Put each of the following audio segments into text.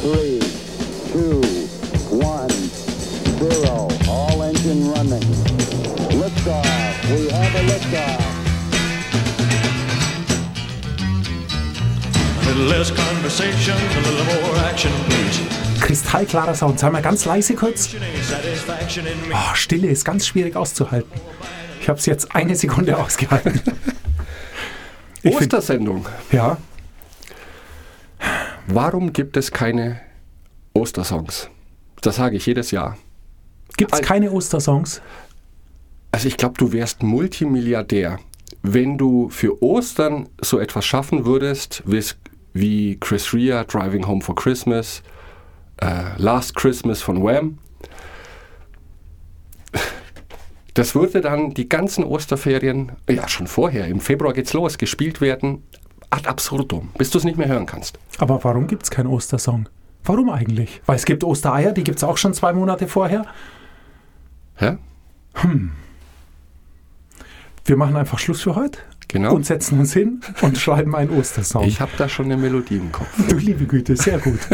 three, two, one, zero. All engine running. Liftoff. We have a liftoff. A little less conversation, a little more action, please. Kristallklarer Sound. Sei mal ganz leise kurz. Oh, Stille ist ganz schwierig auszuhalten. Ich habe es jetzt eine Sekunde ausgehalten. Ostersendung. Ja, Warum gibt es keine Ostersongs? Das sage ich jedes Jahr. gibt es Ein- keine Ostersongs? Also ich glaube, du wärst Multimilliardär, wenn du für Ostern so etwas schaffen würdest, wie Chris Rea, Driving Home for Christmas, äh, Last Christmas von Wham. Das würde dann die ganzen Osterferien, ja schon vorher, im Februar geht's los, gespielt werden, ad absurdum, bis du es nicht mehr hören kannst. Aber warum gibt es keinen Ostersong? Warum eigentlich? Weil es gibt Ostereier, die gibt es auch schon zwei Monate vorher. Ja? Wir machen einfach Schluss für heute Genau. und setzen uns hin und schreiben einen Ostersong. Ich habe da schon eine Melodie im Kopf. du liebe Güte, sehr gut.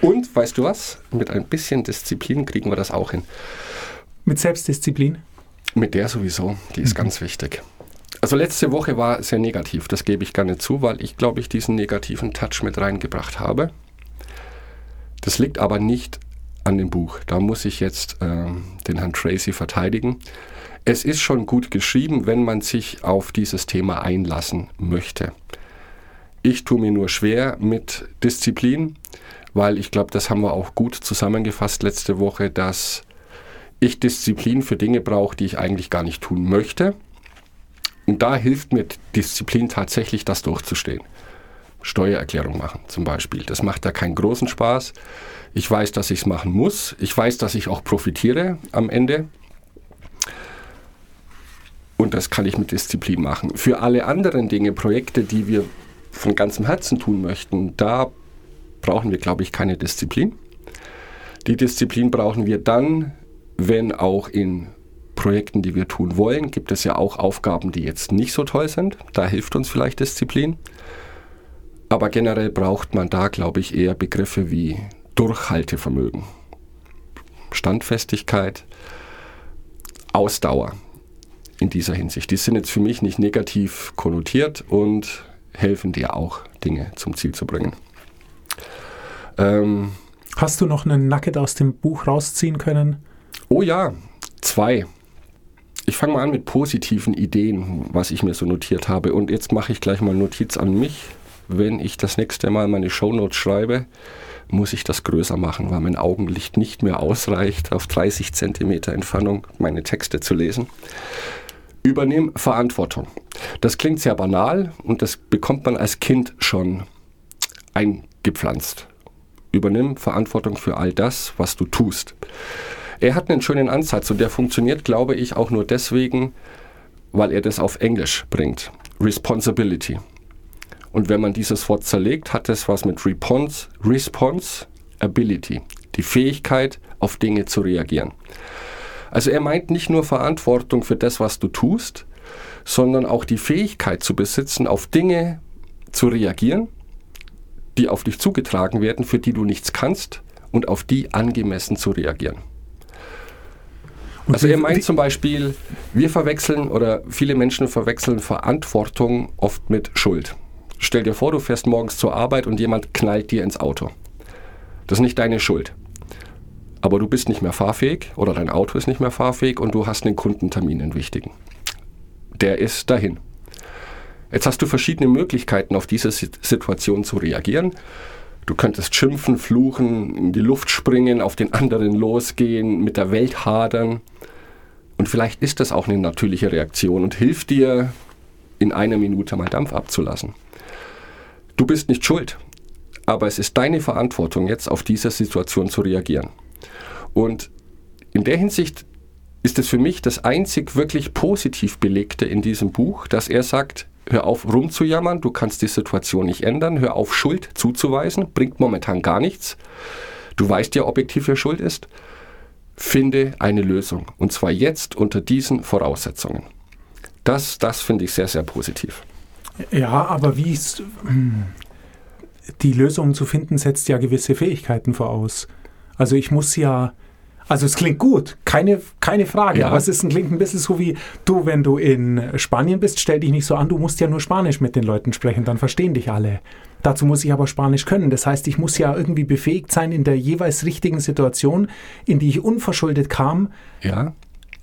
Und weißt du was? Mit ein bisschen Disziplin kriegen wir das auch hin. Mit Selbstdisziplin. Mit der sowieso, die ist ganz wichtig. Also letzte Woche war sehr negativ, das gebe ich gerne zu, weil ich glaube ich diesen negativen Touch mit reingebracht habe. Das liegt aber nicht an dem Buch. Da muss ich jetzt ähm, den Herrn Tracy verteidigen. Es ist schon gut geschrieben, wenn man sich auf dieses Thema einlassen möchte. Ich tue mir nur schwer mit Disziplin, weil ich glaube, das haben wir auch gut zusammengefasst letzte Woche, dass ich Disziplin für Dinge brauche, die ich eigentlich gar nicht tun möchte. Und da hilft mir Disziplin tatsächlich, das durchzustehen. Steuererklärung machen zum Beispiel. Das macht da keinen großen Spaß. Ich weiß, dass ich es machen muss. Ich weiß, dass ich auch profitiere am Ende. Und das kann ich mit Disziplin machen. Für alle anderen Dinge, Projekte, die wir von ganzem Herzen tun möchten, da brauchen wir, glaube ich, keine Disziplin. Die Disziplin brauchen wir dann, wenn auch in Projekten, die wir tun wollen, gibt es ja auch Aufgaben, die jetzt nicht so toll sind. Da hilft uns vielleicht Disziplin. Aber generell braucht man da, glaube ich, eher Begriffe wie Durchhaltevermögen, Standfestigkeit, Ausdauer in dieser Hinsicht. Die sind jetzt für mich nicht negativ konnotiert und helfen dir auch, Dinge zum Ziel zu bringen. Ähm, Hast du noch einen Nugget aus dem Buch rausziehen können? Oh ja, zwei. Ich fange mal an mit positiven Ideen, was ich mir so notiert habe. Und jetzt mache ich gleich mal Notiz an mich. Wenn ich das nächste Mal meine Shownotes schreibe, muss ich das größer machen, weil mein Augenlicht nicht mehr ausreicht, auf 30 Zentimeter Entfernung meine Texte zu lesen. Übernimm Verantwortung. Das klingt sehr banal und das bekommt man als Kind schon eingepflanzt. Übernimm Verantwortung für all das, was du tust. Er hat einen schönen Ansatz und der funktioniert, glaube ich, auch nur deswegen, weil er das auf Englisch bringt. Responsibility. Und wenn man dieses Wort zerlegt, hat es was mit Response, Responsibility, die Fähigkeit, auf Dinge zu reagieren. Also er meint nicht nur Verantwortung für das, was du tust, sondern auch die Fähigkeit zu besitzen, auf Dinge zu reagieren, die auf dich zugetragen werden, für die du nichts kannst und auf die angemessen zu reagieren. Und Also er meint zum Beispiel, wir verwechseln oder viele Menschen verwechseln Verantwortung oft mit Schuld. Stell dir vor, du fährst morgens zur Arbeit und jemand knallt dir ins Auto. Das ist nicht deine Schuld. Aber du bist nicht mehr fahrfähig oder dein Auto ist nicht mehr fahrfähig und du hast einen Kundentermin, einen wichtigen. Der ist dahin. Jetzt hast du verschiedene Möglichkeiten, auf diese Sit- Situation zu reagieren. Du könntest schimpfen, fluchen, in die Luft springen, auf den anderen losgehen, mit der Welt hadern. Und vielleicht ist das auch eine natürliche Reaktion und hilft dir, in einer Minute mal Dampf abzulassen. Du bist nicht schuld, aber es ist deine Verantwortung, jetzt auf diese Situation zu reagieren. Und in der Hinsicht ist es für mich das einzig wirklich positiv belegte in diesem Buch, dass er sagt, hör auf rumzujammern, du kannst die Situation nicht ändern, hör auf Schuld zuzuweisen, bringt momentan gar nichts. Du weißt ja objektiv, wer schuld ist. Finde eine Lösung und zwar jetzt unter diesen Voraussetzungen. Das, das finde ich sehr, sehr positiv. Ja, aber wie ist. hm. die Lösungen zu finden, setzt ja gewisse Fähigkeiten voraus. Also ich muss ja, also es klingt gut, keine, keine Frage, Ja. aber es ist, klingt ein bisschen so wie, du, wenn du in Spanien bist, stell dich nicht so an, du musst ja nur Spanisch mit den Leuten sprechen, dann verstehen dich alle. Dazu muss ich aber Spanisch können. Das heißt, ich muss ja irgendwie befähigt sein, in der jeweils richtigen Situation, in die ich unverschuldet kam, Ja,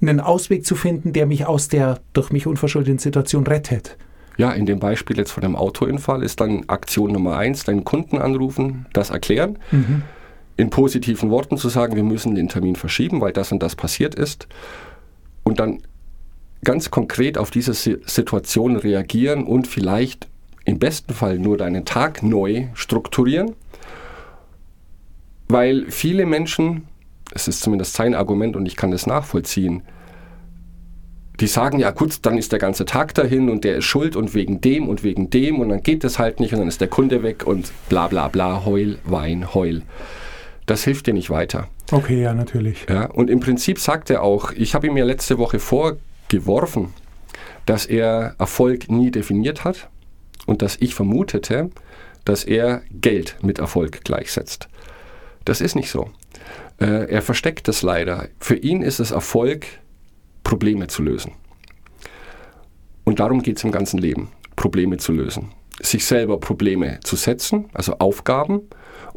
einen Ausweg zu finden, der mich aus der durch mich unverschuldeten Situation rettet. Ja, in dem Beispiel jetzt von dem Autounfall ist dann Aktion Nummer eins, deinen Kunden anrufen, das erklären, in positiven Worten zu sagen, wir müssen den Termin verschieben, weil das und das passiert ist und dann ganz konkret auf diese Si- Situation reagieren und vielleicht im besten Fall nur deinen Tag neu strukturieren, weil viele Menschen, es ist zumindest sein Argument und ich kann das nachvollziehen, die sagen, ja gut, dann ist der ganze Tag dahin und der ist schuld und wegen dem und wegen dem und dann geht es halt nicht und dann ist der Kunde weg und bla bla bla, heul, wein, heul. Das hilft dir nicht weiter. Okay, ja, natürlich. Ja, und im Prinzip sagt er auch, ich habe ihm ja letzte Woche vorgeworfen, dass er Erfolg nie definiert hat und dass ich vermutete, dass er Geld mit Erfolg gleichsetzt. Das ist nicht so. Äh, er versteckt das leider. Für ihn ist es Erfolg, Probleme zu lösen. Und darum geht es im ganzen Leben, Probleme zu lösen. Sich selber Probleme zu setzen, also Aufgaben,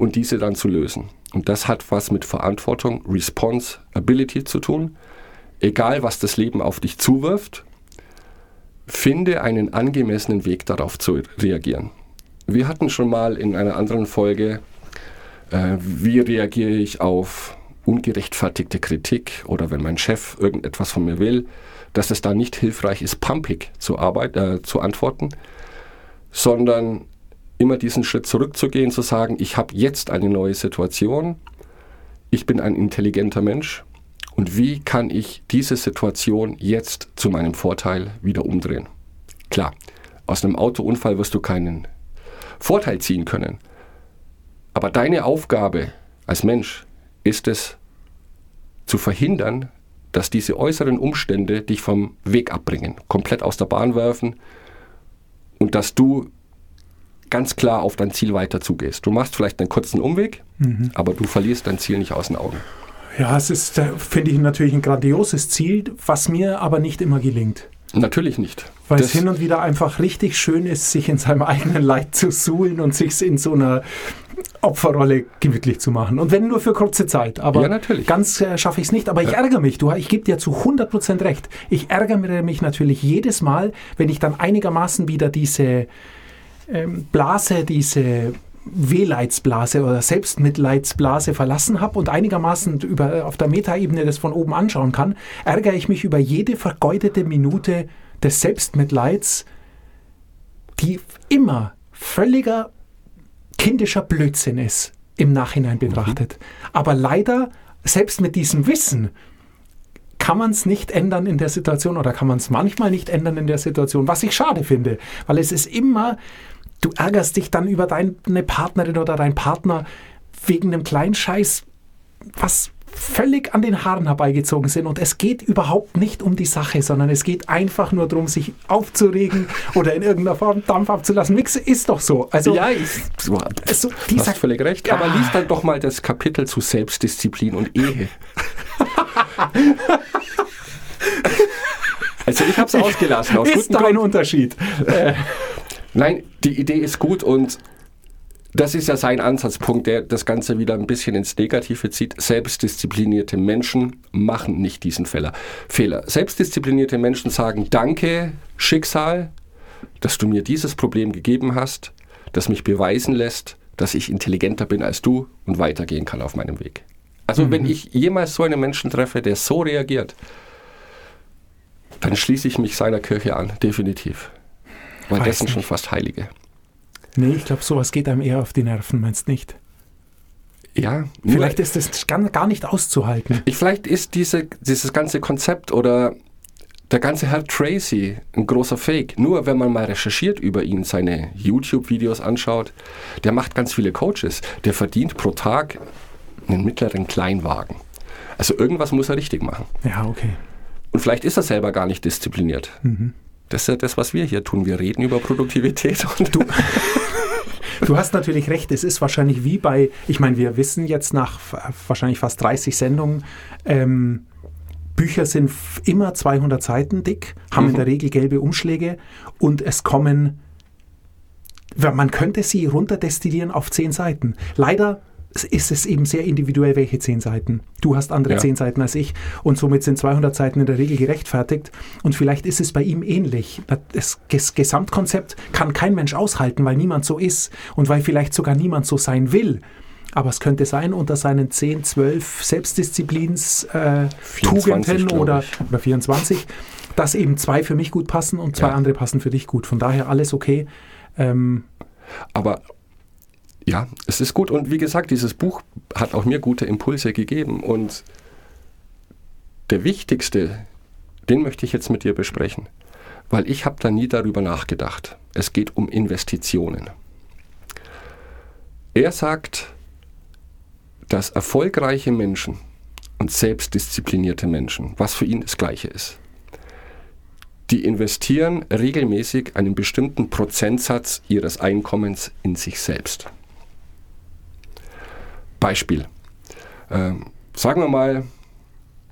und diese dann zu lösen. Und das hat was mit Verantwortung, Responsibility zu tun. Egal, was das Leben auf dich zuwirft, finde einen angemessenen Weg darauf zu reagieren. Wir hatten schon mal in einer anderen Folge, äh, wie reagiere ich auf ungerechtfertigte Kritik oder wenn mein Chef irgendetwas von mir will, dass es da nicht hilfreich ist, pumpig zu, arbeit, äh, zu antworten, sondern immer diesen Schritt zurückzugehen, zu sagen, ich habe jetzt eine neue Situation, ich bin ein intelligenter Mensch und wie kann ich diese Situation jetzt zu meinem Vorteil wieder umdrehen? Klar, aus einem Autounfall wirst du keinen Vorteil ziehen können, aber deine Aufgabe als Mensch ist es, zu verhindern, dass diese äußeren Umstände dich vom Weg abbringen, komplett aus der Bahn werfen und dass du ganz klar auf dein Ziel weiter zugehst. Du machst vielleicht einen kurzen Umweg, aber du verlierst dein Ziel nicht aus den Augen. Ja, es ist, äh, finde ich, natürlich ein grandioses Ziel, was mir aber nicht immer gelingt. Natürlich nicht. Weil es Das- hin und wieder einfach richtig schön ist, sich in seinem eigenen Leid zu suhlen und sich in so einer Opferrolle gemütlich zu machen. Und wenn nur für kurze Zeit. Aber Ja, natürlich. ganz äh, schaffe ich es nicht. Aber ich ärgere mich. Du, ich gebe dir zu 100% recht. Ich ärgere mich natürlich jedes Mal, wenn ich dann einigermaßen wieder diese Blase, diese Wehleidsblase oder Selbstmitleidsblase verlassen habe und einigermaßen über, auf der Metaebene das von oben anschauen kann, ärgere ich mich über jede vergeudete Minute des Selbstmitleids, die immer völliger kindischer Blödsinn ist, im Nachhinein betrachtet. Aber leider, selbst mit diesem Wissen, kann man es nicht ändern in der Situation oder kann man es manchmal nicht ändern in der Situation, was ich schade finde, weil es ist immer, du ärgerst dich dann über deine Partnerin oder deinen Partner wegen einem kleinen Scheiß, was völlig an den Haaren herbeigezogen sind und es geht überhaupt nicht um die Sache, sondern es geht einfach nur darum, sich aufzuregen oder in irgendeiner Form Dampf abzulassen. Mix ist doch so. Also ja, ich, du so, hast völlig recht. Aber Ah. lies dann doch mal das Kapitel zu Selbstdisziplin und Ehe. also ich habe es ausgelassen. Aus ist da ein Gründen. Unterschied. Nein, die Idee ist gut und das ist ja sein Ansatzpunkt, der das Ganze wieder ein bisschen ins Negative zieht. Selbstdisziplinierte Menschen machen nicht diesen Fehler. Fehler. Selbstdisziplinierte Menschen sagen, danke Schicksal, dass du mir dieses Problem gegeben hast, das mich beweisen lässt, dass ich intelligenter bin als du und weitergehen kann auf meinem Weg. Also wenn ich jemals so einen Menschen treffe, der so reagiert, dann schließe ich mich seiner Kirche an, definitiv. Weil Weiß das sind nicht. schon fast Heilige. nee, ich glaube, sowas geht einem eher auf die Nerven, meinst nicht? Ja, Vielleicht ist das gar nicht auszuhalten. ich, vielleicht ist diese, dieses ganze Konzept oder der ganze Herr Tracy ein großer Fake. Nur wenn man mal recherchiert über ihn, seine YouTube-Videos anschaut, der macht ganz viele Coaches. Der verdient pro Tag einen mittleren Kleinwagen. Also irgendwas muss er richtig machen. Ja, okay. Und vielleicht ist er selber gar nicht diszipliniert. Das ist ja das, was wir hier tun. Wir reden über Produktivität und du. Du hast natürlich recht, es ist wahrscheinlich wie bei, ich meine, wir wissen jetzt nach wahrscheinlich fast 30 Sendungen, ähm, Bücher sind immer 200 Seiten dick, haben mhm. in der Regel gelbe Umschläge und es kommen, man könnte sie runterdestillieren auf 10 Seiten. Leider ist es eben sehr individuell, welche zehn Seiten. Du hast andere ja. zehn Seiten als ich und somit sind 200 Seiten in der Regel gerechtfertigt und vielleicht ist es bei ihm ähnlich. Das Gesamtkonzept kann kein Mensch aushalten, weil niemand so ist und weil vielleicht sogar niemand so sein will. Aber es könnte sein, unter seinen 10, 12 Selbstdisziplins-Tugenden äh, oder, oder 24, dass eben zwei für mich gut passen und zwei ja. andere passen für dich gut. Von daher alles okay. Ähm, Aber ja, es ist gut. Und wie gesagt, dieses Buch hat auch mir gute Impulse gegeben. Und der wichtigste, den möchte ich jetzt mit dir besprechen, weil ich habe da nie darüber nachgedacht. Es geht um Investitionen. Er sagt, dass erfolgreiche Menschen und selbstdisziplinierte Menschen, was für ihn das Gleiche ist, die investieren regelmäßig einen bestimmten Prozentsatz ihres Einkommens in sich selbst. Beispiel. Ähm, sagen wir mal,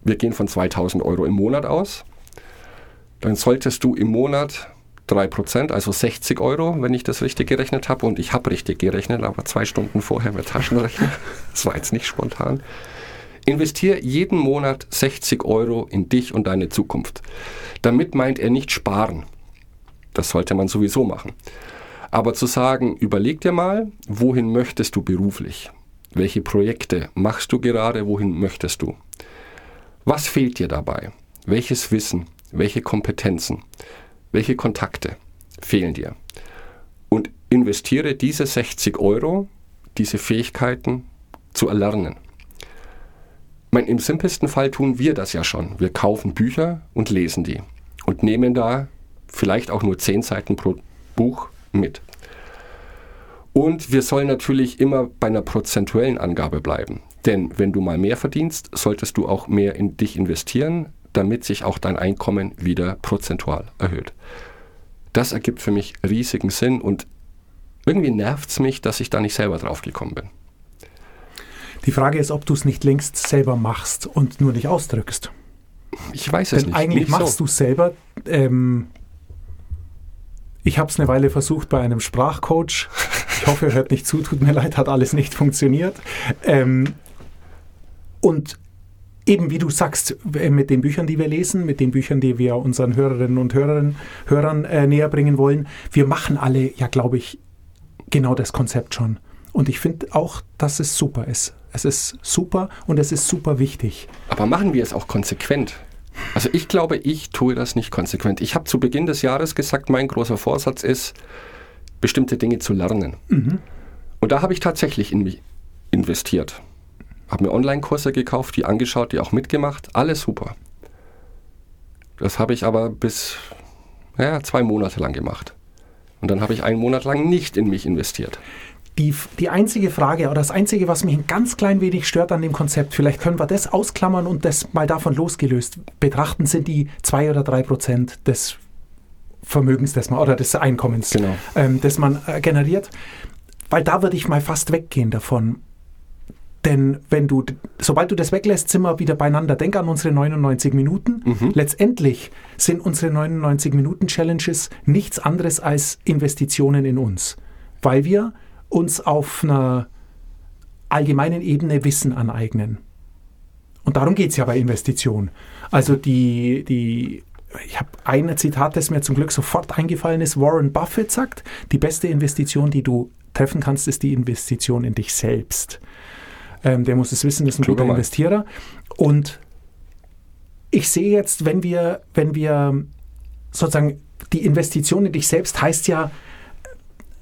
wir gehen von 2000 Euro im Monat aus. Dann solltest du im Monat 3%, also 60 Euro, wenn ich das richtig gerechnet habe. Und ich habe richtig gerechnet, aber zwei Stunden vorher mit Taschenrechner. Das war jetzt nicht spontan. Investiere jeden Monat 60 Euro in dich und deine Zukunft. Damit meint er nicht sparen. Das sollte man sowieso machen. Aber zu sagen, überleg dir mal, wohin möchtest du beruflich? Welche Projekte machst du gerade? Wohin möchtest du? Was fehlt dir dabei? Welches Wissen? Welche Kompetenzen? Welche Kontakte fehlen dir? Und investiere diese 60 Euro, diese Fähigkeiten zu erlernen. Meine, Im simpelsten Fall tun wir das ja schon. Wir kaufen Bücher und lesen die und nehmen da vielleicht auch nur 10 Seiten pro Buch mit. Und wir sollen natürlich immer bei einer prozentuellen Angabe bleiben. Denn wenn du mal mehr verdienst, solltest du auch mehr in dich investieren, damit sich auch dein Einkommen wieder prozentual erhöht. Das ergibt für mich riesigen Sinn und irgendwie nervt es mich, dass ich da nicht selber drauf gekommen bin. Die Frage ist, ob du es nicht längst selber machst und nur nicht ausdrückst. Ich weiß es Denn nicht. Eigentlich nicht machst so. du es selber. Ähm, ich habe es eine Weile versucht bei einem Sprachcoach. Ich hoffe, er hört nicht zu. Tut mir leid, hat alles nicht funktioniert. Ähm, und eben wie du sagst, äh, mit den Büchern, die wir lesen, mit den Büchern, die wir unseren Hörerinnen und Hörern, Hörern äh, näher bringen wollen, wir machen alle, ja, glaube ich, genau das Konzept schon. Und ich finde auch, dass es super ist. Es ist super und es ist super wichtig. Aber machen wir es auch konsequent? Also ich glaube, ich tue das nicht konsequent. Ich habe zu Beginn des Jahres gesagt, mein großer Vorsatz ist, bestimmte Dinge zu lernen. Mhm. Und da habe ich tatsächlich in mich investiert. Habe mir Online-Kurse gekauft, die angeschaut, die auch mitgemacht. Alles super. Das habe ich aber bis ja, zwei Monate lang gemacht. Und dann habe ich einen Monat lang nicht in mich investiert. Die, die einzige Frage oder das einzige, was mich ein ganz klein wenig stört an dem Konzept, vielleicht können wir das ausklammern und das mal davon losgelöst betrachten, sind die zwei oder drei Prozent des Vermögens, das man oder des Einkommens, genau. ähm, das man äh, generiert. Weil da würde ich mal fast weggehen davon. Denn wenn du, sobald du das weglässt, sind wir wieder beieinander. Denk an unsere 99 Minuten. Mhm. Letztendlich sind unsere 99 Minuten Challenges nichts anderes als Investitionen in uns, weil wir uns auf einer allgemeinen Ebene Wissen aneignen. Und darum geht es ja bei Investitionen. Also die, die ich habe ein Zitat, das mir zum Glück sofort eingefallen ist. Warren Buffett sagt, die beste Investition, die du treffen kannst, ist die Investition in dich selbst. Ähm, der muss es wissen, das ist ein Kluger guter Investierer. Und ich sehe jetzt, wenn wir, wenn wir sozusagen die Investition in dich selbst heißt ja,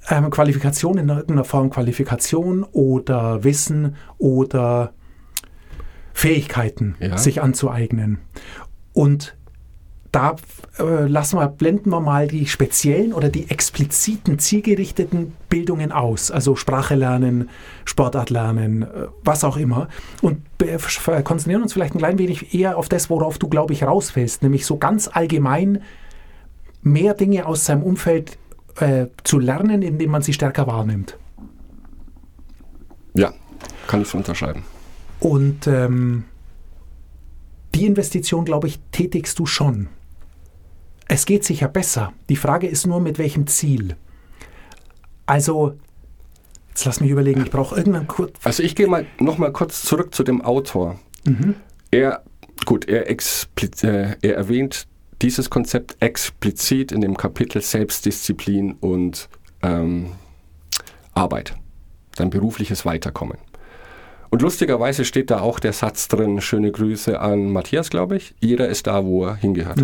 ähm, Qualifikation in irgendeiner Form, Qualifikation oder Wissen oder Fähigkeiten ja. sich anzueignen. Und da äh, lassen wir, blenden wir mal die speziellen oder die expliziten, zielgerichteten Bildungen aus. Also Sprache lernen, Sportart lernen, äh, was auch immer. Und konzentrieren uns vielleicht ein klein wenig eher auf das, worauf du, glaube ich, rausfällst. Nämlich so ganz allgemein mehr Dinge aus seinem Umfeld äh, zu lernen, indem man sie stärker wahrnimmt. kann ich so unterschreiben. Und ähm, die Investition, glaube ich, tätigst du schon. Es geht sicher besser. Die Frage ist nur, mit welchem Ziel. Also, jetzt lass mich überlegen, ich brauche irgendwann kurz. Also ich gehe mal noch mal kurz zurück zu dem Autor. Er, gut, er, äh, er erwähnt dieses Konzept explizit in dem Kapitel Selbstdisziplin und ähm, Arbeit, dein berufliches Weiterkommen. Und lustigerweise steht da auch der Satz drin, schöne Grüße an Matthias, glaube ich, jeder ist da, wo er hingehört.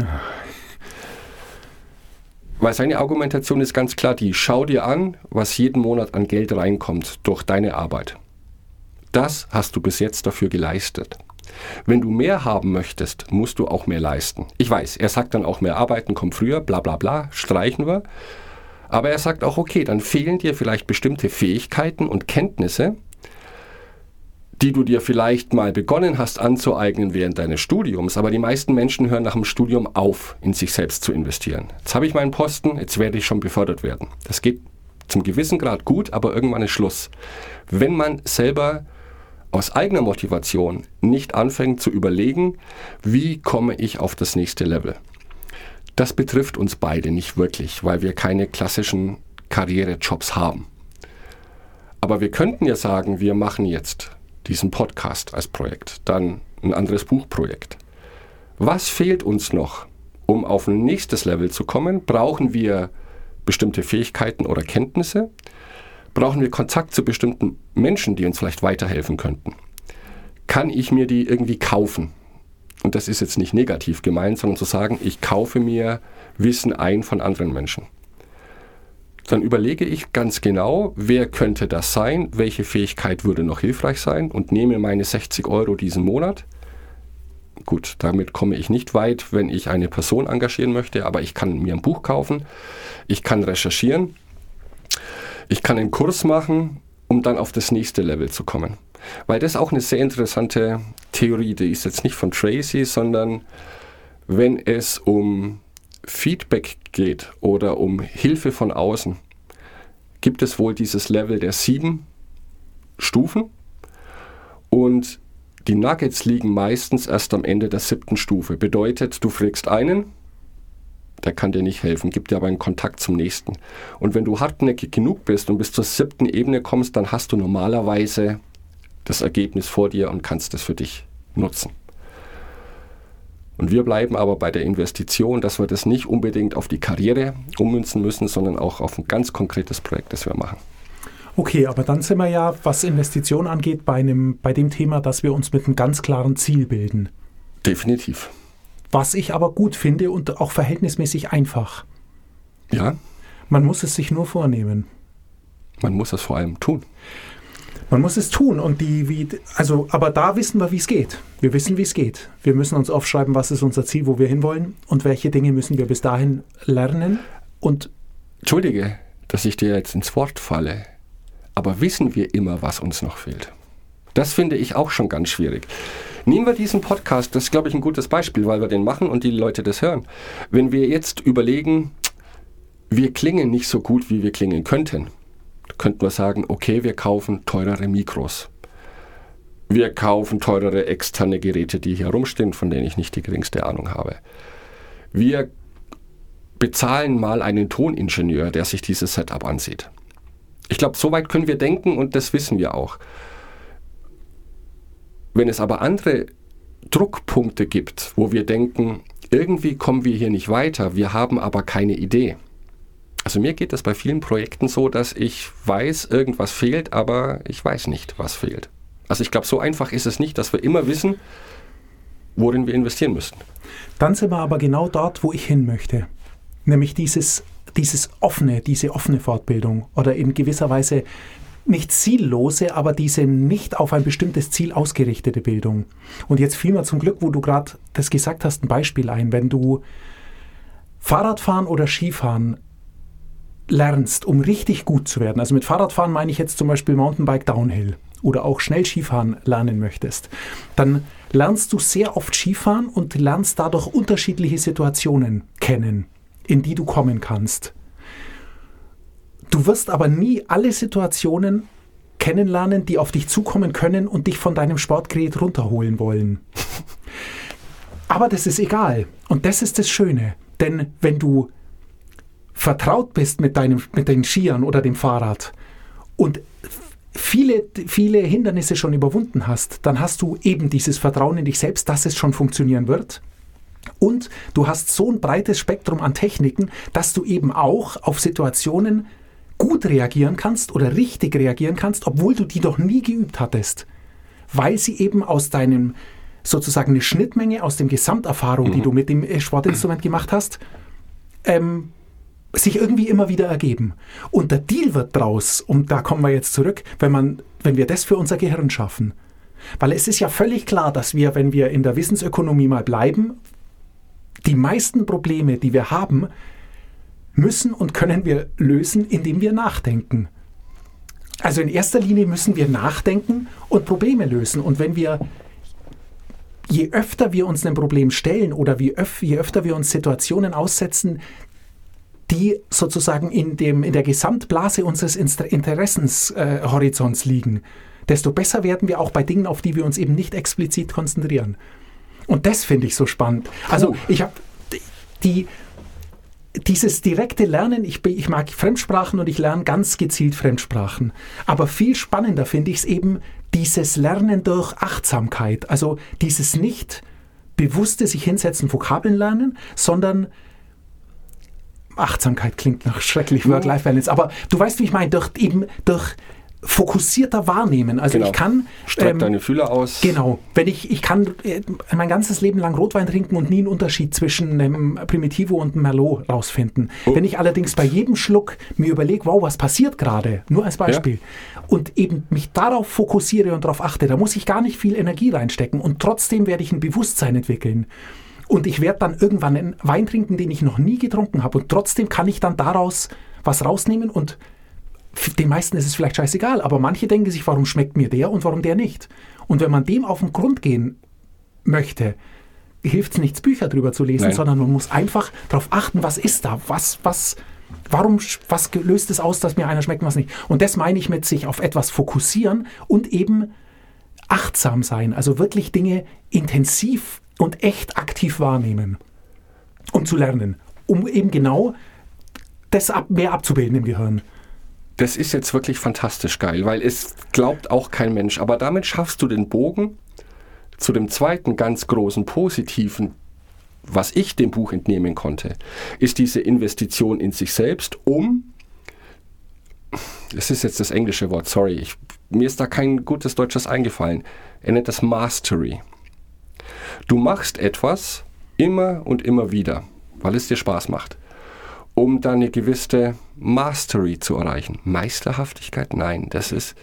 Weil seine Argumentation ist ganz klar die, schau dir an, was jeden Monat an Geld reinkommt durch deine Arbeit. Das hast du bis jetzt dafür geleistet. Wenn du mehr haben möchtest, musst du auch mehr leisten. Ich weiß, er sagt dann auch mehr arbeiten, komm früher, bla bla bla, streichen wir. Aber er sagt auch, okay, dann fehlen dir vielleicht bestimmte Fähigkeiten und Kenntnisse, die du dir vielleicht mal begonnen hast anzueignen während deines Studiums, aber die meisten Menschen hören nach dem Studium auf, in sich selbst zu investieren. Jetzt habe ich meinen Posten, jetzt werde ich schon befördert werden. Das geht zum gewissen Grad gut, aber irgendwann ist Schluss. Wenn man selber aus eigener Motivation nicht anfängt zu überlegen, wie komme ich auf das nächste Level. Das betrifft uns beide nicht wirklich, weil wir keine klassischen Karrierejobs haben. Aber wir könnten ja sagen, wir machen jetzt diesen Podcast als Projekt, dann ein anderes Buchprojekt. Was fehlt uns noch, um auf ein nächstes Level zu kommen? Brauchen wir bestimmte Fähigkeiten oder Kenntnisse? Brauchen wir Kontakt zu bestimmten Menschen, die uns vielleicht weiterhelfen könnten? Kann ich mir die irgendwie kaufen? Und das ist jetzt nicht negativ gemeint, sondern zu sagen, ich kaufe mir Wissen ein von anderen Menschen. Dann überlege ich ganz genau, wer könnte das sein, welche Fähigkeit würde noch hilfreich sein und nehme meine 60 Euro diesen Monat. Gut, damit komme ich nicht weit, wenn ich eine Person engagieren möchte, aber ich kann mir ein Buch kaufen, ich kann recherchieren, ich kann einen Kurs machen, um dann auf das nächste Level zu kommen. Weil das auch eine sehr interessante Theorie, die ist jetzt nicht von Tracy, sondern wenn es um Feedback geht oder um Hilfe von außen, gibt es wohl dieses Level der sieben Stufen und die Nuggets liegen meistens erst am Ende der siebten Stufe. Bedeutet, du fragst einen, der kann dir nicht helfen, gibt dir aber einen Kontakt zum nächsten. Und wenn du hartnäckig genug bist und bis zur siebten Ebene kommst, dann hast du normalerweise das Ergebnis vor dir und kannst es für dich nutzen. Und wir bleiben aber bei der Investition, dass wir das nicht unbedingt auf die Karriere ummünzen müssen, sondern auch auf ein ganz konkretes Projekt, das wir machen. Okay, aber dann sind wir ja, was Investitionen angeht, bei, einem, bei dem Thema, dass wir uns mit einem ganz klaren Ziel bilden. Definitiv. Was ich aber gut finde und auch verhältnismäßig einfach. Ja, Man muss es sich nur vornehmen. man muss das vor allem tun. Man muss es tun und die, wie, also, aber da wissen wir, wie es geht. Wir wissen, wie es geht. Wir müssen uns aufschreiben, was ist unser Ziel, wo wir hinwollen und welche Dinge müssen wir bis dahin lernen. Und Entschuldige, dass ich dir jetzt ins Wort falle, aber wissen wir immer, was uns noch fehlt? Das finde ich auch schon ganz schwierig. Nehmen wir diesen Podcast, das ist, glaube ich, ein gutes Beispiel, weil wir den machen und die Leute das hören. Wenn wir jetzt überlegen, wir klingen nicht so gut, wie wir klingen könnten, könnten wir sagen, okay, wir kaufen teurere Mikros. Wir kaufen teurere externe Geräte, die hier rumstehen, von denen ich nicht die geringste Ahnung habe. Wir bezahlen mal einen Toningenieur, der sich dieses Setup ansieht. Ich glaube, so weit können wir denken und das wissen wir auch. Wenn es aber andere Druckpunkte gibt, wo wir denken, irgendwie kommen wir hier nicht weiter, wir haben aber keine Idee. Also mir geht es bei vielen Projekten so, dass ich weiß, irgendwas fehlt, aber ich weiß nicht, was fehlt. Also ich glaube, so einfach ist es nicht, dass wir immer wissen, worin wir investieren müssen. dann sind wir aber genau dort, wo ich hin möchte. Nämlich dieses, dieses offene, diese offene Fortbildung oder in gewisser Weise nicht ziellose, aber diese nicht auf ein bestimmtes Ziel ausgerichtete Bildung. Und jetzt fiel mir zum Glück, wo du gerade das gesagt hast, ein Beispiel ein. Wenn du Fahrradfahren oder Skifahren lernst, um richtig gut zu werden, also mit Fahrradfahren meine ich jetzt zum Beispiel Mountainbike Downhill oder auch schnell Skifahren lernen möchtest, dann lernst du sehr oft Skifahren und lernst dadurch unterschiedliche Situationen kennen, in die du kommen kannst. Du wirst aber nie alle Situationen kennenlernen, die auf dich zukommen können und dich von deinem Sportgerät runterholen wollen. Aber das ist egal. Und das ist das Schöne. Denn wenn du vertraut bist mit, deinem, mit den Skiern oder dem Fahrrad und viele, viele Hindernisse schon überwunden hast, dann hast du eben dieses Vertrauen in dich selbst, dass es schon funktionieren wird. Und du hast so ein breites Spektrum an Techniken, dass du eben auch auf Situationen gut reagieren kannst oder richtig reagieren kannst, obwohl du die doch nie geübt hattest. Weil sie eben aus deinem sozusagen eine Schnittmenge aus dem Gesamterfahrung, die Mhm. du mit dem Sportinstrument gemacht hast, ähm, sich irgendwie immer wieder ergeben. Und der Deal wird draus, und da kommen wir jetzt zurück, wenn, man, wenn wir das für unser Gehirn schaffen. Weil es ist ja völlig klar, dass wir, wenn wir in der Wissensökonomie mal bleiben, die meisten Probleme, die wir haben, müssen und können wir lösen, indem wir nachdenken. Also in erster Linie müssen wir nachdenken und Probleme lösen. Und wenn wir, je öfter wir uns einem Problem stellen oder wie öf, je öfter wir uns Situationen aussetzen, die sozusagen in, dem, in der Gesamtblase unseres Interessenshorizonts äh, liegen, desto besser werden wir auch bei Dingen, auf die wir uns eben nicht explizit konzentrieren. Und das finde ich so spannend. Also ich habe die, dieses direkte Lernen, ich, ich mag Fremdsprachen und ich lerne ganz gezielt Fremdsprachen. Aber viel spannender finde ich es eben, dieses Lernen durch Achtsamkeit. Also dieses nicht bewusste sich hinsetzen, Vokabeln lernen, sondern Achtsamkeit klingt nach schrecklich Work-Life-Balance, aber du weißt, wie ich meine, durch eben durch fokussierter Wahrnehmen. Also Genau. ich kann Streck ähm, deine Fühler aus. Genau. Wenn ich, ich kann äh, mein ganzes Leben lang Rotwein trinken und nie einen Unterschied zwischen einem Primitivo und einem Merlot rausfinden. Oh. Wenn ich allerdings bei jedem Schluck mir überlege, wow, was passiert gerade, nur als Beispiel, und eben mich darauf fokussiere und darauf achte, da muss ich gar nicht viel Energie reinstecken und trotzdem werde ich ein Bewusstsein entwickeln. Und ich werde dann irgendwann einen Wein trinken, den ich noch nie getrunken habe. Und trotzdem kann ich dann daraus was rausnehmen und den meisten ist es vielleicht scheißegal, aber manche denken sich, warum schmeckt mir der und warum der nicht. Und wenn man dem auf den Grund gehen möchte, hilft es nichts, Bücher drüber zu lesen, Nein. sondern man muss einfach darauf achten, was ist da, was, was, warum, was löst es aus, dass mir einer schmeckt und was nicht. Und das meine ich mit sich auf etwas fokussieren und eben achtsam sein, also wirklich Dinge intensiv und echt aktiv wahrnehmen, um zu lernen, um eben genau das ab, mehr abzubilden im Gehirn. Das ist jetzt wirklich fantastisch geil, weil es glaubt auch kein Mensch. Aber damit schaffst du den Bogen zu dem zweiten ganz großen positiven, was ich dem Buch entnehmen konnte, ist diese Investition in sich selbst, um, das ist jetzt das englische Wort, sorry, ich, mir ist da kein gutes deutsches eingefallen. Er nennt das Mastery. Du machst etwas immer und immer wieder, weil es dir Spaß macht um dann eine gewisse Mastery zu erreichen. Meisterhaftigkeit? Nein, das ist,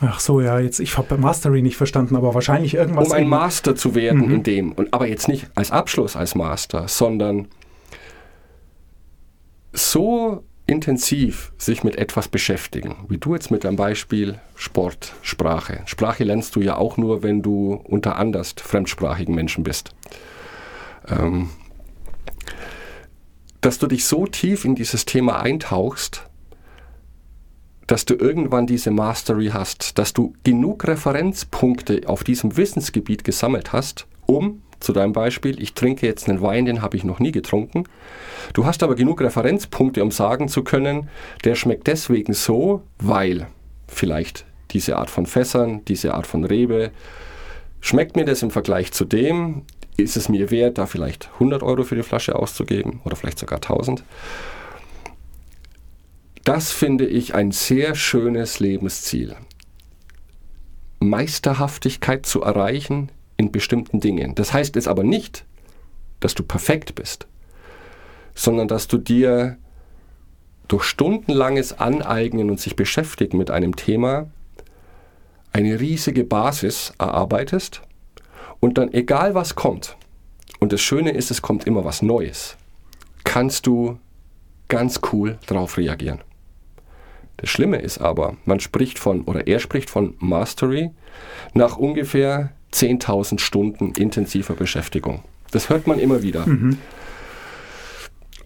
Ach so, ja, jetzt, ich habe Mastery nicht verstanden, aber wahrscheinlich irgendwas. um ein in- Master zu werden in dem. Und, aber jetzt nicht als Abschluss als Master, sondern so intensiv sich mit etwas beschäftigen, wie du jetzt mit deinem Beispiel Sport, Sprache. Sprache lernst du ja auch nur, wenn du unter anders fremdsprachigen Menschen bist. Ähm, dass du dich so tief in dieses Thema eintauchst, dass du irgendwann diese Mastery hast, dass du genug Referenzpunkte auf diesem Wissensgebiet gesammelt hast, um, zu deinem Beispiel, ich trinke jetzt einen Wein, den habe ich noch nie getrunken. Du hast aber genug Referenzpunkte, um sagen zu können, der schmeckt deswegen so, weil vielleicht diese Art von Fässern, diese Art von Rebe, schmeckt mir das im Vergleich zu dem, ist es mir wert, da vielleicht 100 Euro für die Flasche auszugeben oder vielleicht sogar 1000. Das finde ich ein sehr schönes Lebensziel. Meisterhaftigkeit zu erreichen in bestimmten Dingen. Das heißt jetzt aber nicht, dass du perfekt bist, sondern dass du dir durch stundenlanges Aneignen und sich beschäftigen mit einem Thema eine riesige Basis erarbeitest und dann egal was kommt, und das Schöne ist, es kommt immer was Neues, kannst du ganz cool darauf reagieren. Das Schlimme ist aber, man spricht von, oder er spricht von Mastery nach ungefähr 10.000 Stunden intensiver Beschäftigung. Das hört man immer wieder.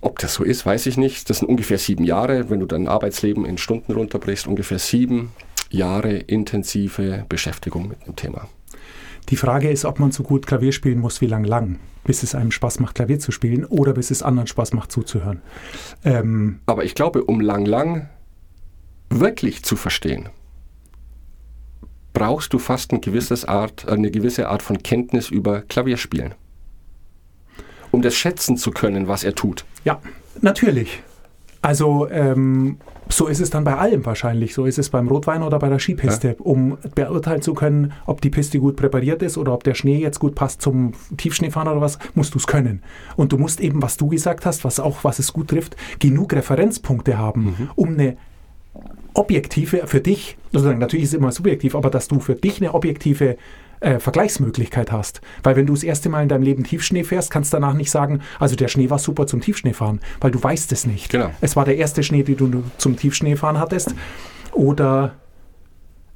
Ob das so ist, weiß ich nicht. Das sind ungefähr sieben Jahre, wenn du dein Arbeitsleben in Stunden runterbrichst, ungefähr sieben Jahre intensive Beschäftigung mit dem Thema. Die Frage ist, ob man so gut Klavier spielen muss wie lang lang, bis es einem Spaß macht, Klavier zu spielen oder bis es anderen Spaß macht, zuzuhören. Ähm, Aber ich glaube, um lang lang wirklich zu verstehen, brauchst du fast ein gewisses Art, eine gewisse Art von Kenntnis über Klavierspielen. Um das schätzen zu können, was er tut. ja, natürlich. Also ähm, so ist es dann bei allem wahrscheinlich. So ist es beim Rotwein oder bei der Skipiste. Um beurteilen zu können, ob die Piste gut präpariert ist oder ob der Schnee jetzt gut passt zum Tiefschneefahren oder was, musst du es können. Und du musst eben, was du gesagt hast, was auch, was es gut trifft, genug Referenzpunkte haben, um eine objektive, für dich, sozusagen, natürlich ist es immer subjektiv, aber dass du für dich eine objektive äh, Vergleichsmöglichkeit hast. Weil wenn du das erste Mal in deinem Leben Tiefschnee fährst, kannst du danach nicht sagen, also der Schnee war super zum Tiefschneefahren, weil du weißt es nicht. Genau. Es war der erste Schnee, den du zum Tiefschneefahren hattest. Oder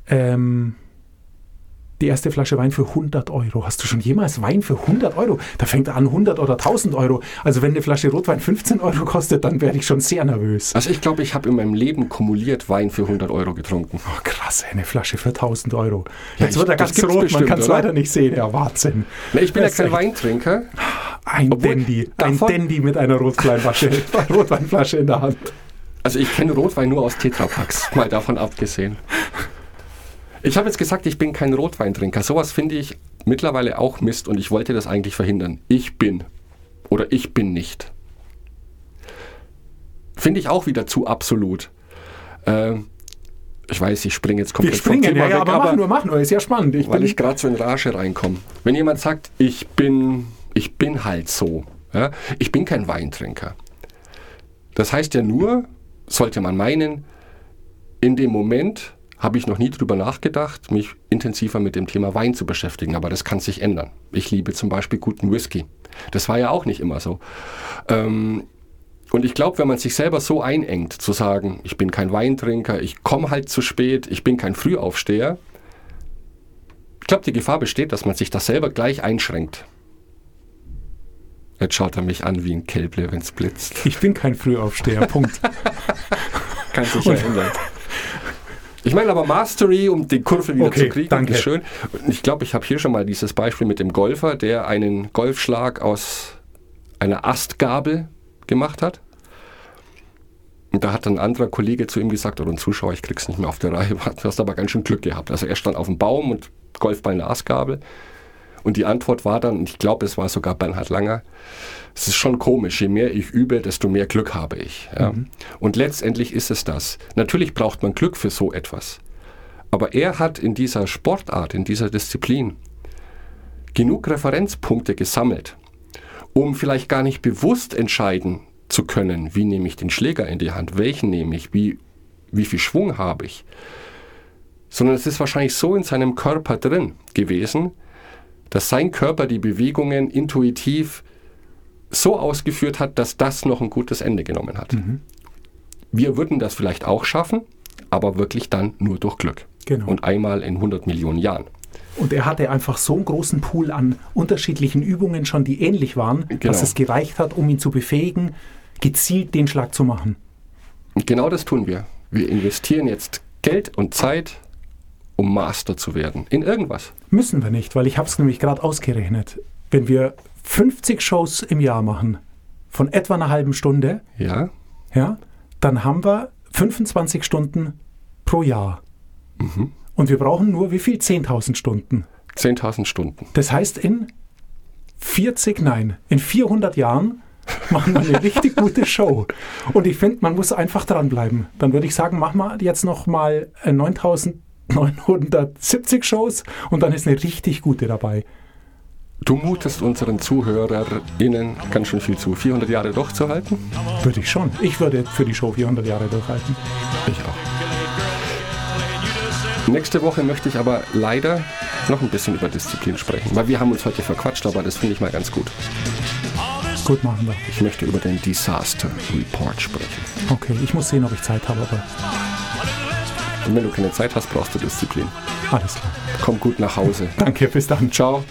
ähm, die erste Flasche Wein für 100 Euro. Hast du schon jemals Wein für 100 Euro? Da fängt er an 100 oder 1000 Euro. Also wenn eine Flasche Rotwein 15 Euro kostet, dann werde ich schon sehr nervös. Also ich glaube, ich habe in meinem Leben kumuliert Wein für 100 Euro getrunken. Oh, krass, eine Flasche für 1000 Euro. Ja, Jetzt ich- wird er ganz rot, man bestimmt, kann es leider nicht sehen. Ja, Wahnsinn. Na, ich bin ja Das ist kein Weintrinker. Ein Obwohl, Dandy, ein Dandy mit einer Rotweinflasche, Rotweinflasche in der Hand. Also ich kenne Rotwein nur aus Tetrapacks, mal davon abgesehen. Ich habe jetzt gesagt, ich bin kein Rotweintrinker. Sowas finde ich mittlerweile auch Mist und ich wollte das eigentlich verhindern. Ich bin oder ich bin nicht. Finde ich auch wieder zu absolut. Ähm, ich weiß, ich springe jetzt Wir komplett vom springen, Thema ja, ja, weg, aber mach nur, mach nur, ist ja spannend. Ich weil ich gerade so in Rage reinkomme. Wenn jemand sagt, ich bin, ich bin halt so, ja, ich bin kein Weintrinker. Das heißt ja nur, sollte man meinen, in dem Moment habe ich noch nie drüber nachgedacht, mich intensiver mit dem Thema Wein zu beschäftigen, aber das kann sich ändern. Ich liebe zum Beispiel guten Whisky. Das war ja auch nicht immer so. Ähm, und ich glaube, wenn man sich selber so einengt, zu sagen, ich bin kein Weintrinker, ich komme halt zu spät, ich bin kein Frühaufsteher, ich glaube, die Gefahr besteht, dass man sich das selber gleich einschränkt. Jetzt schaut er mich an wie ein Kälble, wenn es blitzt. ich bin kein Frühaufsteher, Punkt. Kann sich ja ändern. Ich meine aber Mastery, um die Kurve wieder Okay, zu kriegen, danke. ist schön. Ich glaube, ich habe hier schon mal dieses Beispiel mit dem Golfer, der einen Golfschlag aus einer Astgabel gemacht hat. Und da hat ein anderer Kollege zu ihm gesagt, oder ein Zuschauer, ich krieg's nicht mehr auf der Reihe, du hast aber ganz schön Glück gehabt. Also er stand auf dem Baum und Golfball eine Astgabel. Und die Antwort war dann, und ich glaube, es war sogar Bernhard Langer, es ist schon komisch, je mehr ich übe, desto mehr Glück habe ich. Ja. Und letztendlich ist es das. Natürlich braucht man Glück für so etwas. Aber er hat in dieser Sportart, in dieser Disziplin genug Referenzpunkte gesammelt, um vielleicht gar nicht bewusst entscheiden zu können, wie nehme ich den Schläger in die Hand, welchen nehme ich, wie, wie viel Schwung habe ich. Sondern es ist wahrscheinlich so in seinem Körper drin gewesen, dass sein Körper die Bewegungen intuitiv so ausgeführt hat, dass das noch ein gutes Ende genommen hat. Wir würden das vielleicht auch schaffen, aber wirklich dann nur durch Glück. Genau. Und einmal in 100 Millionen Jahren. Und er hatte einfach so einen großen Pool an unterschiedlichen Übungen schon, die ähnlich waren, Genau. dass es gereicht hat, um ihn zu befähigen, gezielt den Schlag zu machen. Genau das tun wir. Wir investieren jetzt Geld und Zeit, um Master zu werden in irgendwas? Müssen wir nicht, weil ich habe es nämlich gerade ausgerechnet. Wenn wir 50 Shows im Jahr machen, von etwa einer halben Stunde, ja. Ja, dann haben wir 25 Stunden pro Jahr. Mhm. Und wir brauchen nur wie viel? 10.000 Stunden. 10.000 Stunden. Das heißt, in 40, nein, in 400 Jahren machen wir eine richtig gute Show. Und ich finde, man muss einfach dranbleiben. Dann würde ich sagen, mach mal jetzt noch mal äh, 9000 970 Shows und dann ist eine richtig gute dabei. Du mutest unseren ZuhörerInnen ganz schön viel zu. 400 Jahre durchzuhalten? Würde ich schon. Ich würde für die Show 400 Jahre durchhalten. Ich auch. Nächste Woche möchte ich aber leider noch ein bisschen über Disziplin sprechen, weil wir haben uns heute verquatscht, aber das finde ich mal ganz gut. Gut, machen wir. Ich möchte über den Disaster Report sprechen. Okay, ich muss sehen, ob ich Zeit habe, aber und wenn du keine Zeit hast, brauchst du Disziplin. alles klar. Komm gut nach Hause. Danke, bis dann. Ciao.